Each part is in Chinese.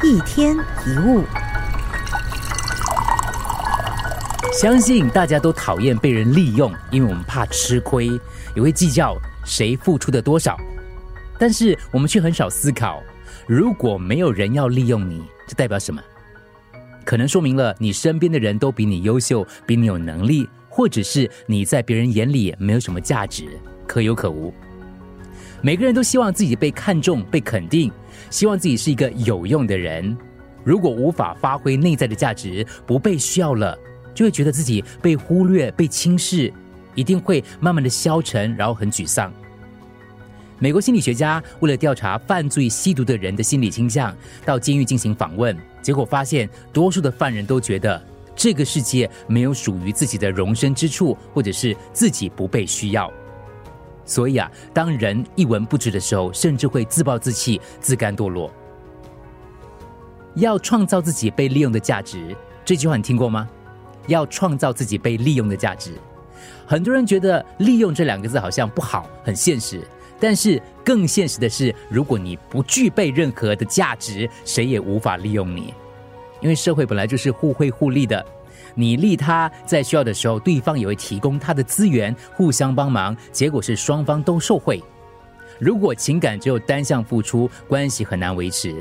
一天一物，相信大家都讨厌被人利用，因为我们怕吃亏，也会计较谁付出的多少。但是我们却很少思考，如果没有人要利用你，这代表什么？可能说明了你身边的人都比你优秀，比你有能力，或者是你在别人眼里没有什么价值，可有可无。每个人都希望自己被看重、被肯定。希望自己是一个有用的人，如果无法发挥内在的价值，不被需要了，就会觉得自己被忽略、被轻视，一定会慢慢的消沉，然后很沮丧。美国心理学家为了调查犯罪吸毒的人的心理倾向，到监狱进行访问，结果发现，多数的犯人都觉得这个世界没有属于自己的容身之处，或者是自己不被需要。所以啊，当人一文不值的时候，甚至会自暴自弃、自甘堕落。要创造自己被利用的价值，这句话你听过吗？要创造自己被利用的价值，很多人觉得“利用”这两个字好像不好，很现实。但是更现实的是，如果你不具备任何的价值，谁也无法利用你，因为社会本来就是互惠互利的。你利他，在需要的时候，对方也会提供他的资源，互相帮忙，结果是双方都受惠。如果情感只有单向付出，关系很难维持；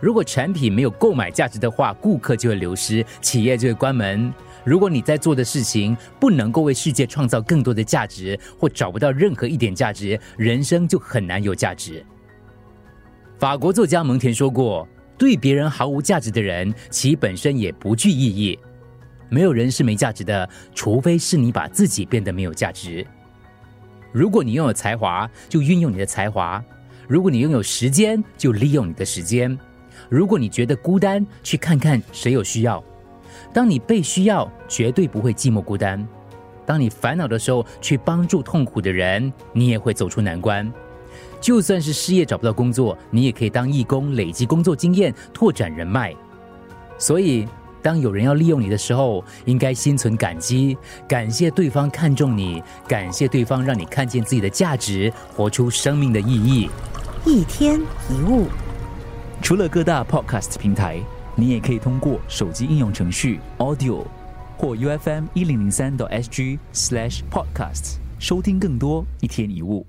如果产品没有购买价值的话，顾客就会流失，企业就会关门。如果你在做的事情不能够为世界创造更多的价值，或找不到任何一点价值，人生就很难有价值。法国作家蒙田说过：“对别人毫无价值的人，其本身也不具意义。”没有人是没价值的，除非是你把自己变得没有价值。如果你拥有才华，就运用你的才华；如果你拥有时间，就利用你的时间；如果你觉得孤单，去看看谁有需要。当你被需要，绝对不会寂寞孤单。当你烦恼的时候，去帮助痛苦的人，你也会走出难关。就算是失业找不到工作，你也可以当义工，累积工作经验，拓展人脉。所以。当有人要利用你的时候，应该心存感激，感谢对方看重你，感谢对方让你看见自己的价值，活出生命的意义。一天一物，除了各大 Podcast 平台，你也可以通过手机应用程序 Audio 或 U F M 一零零三 SG Slash podcast 收听更多一天一物。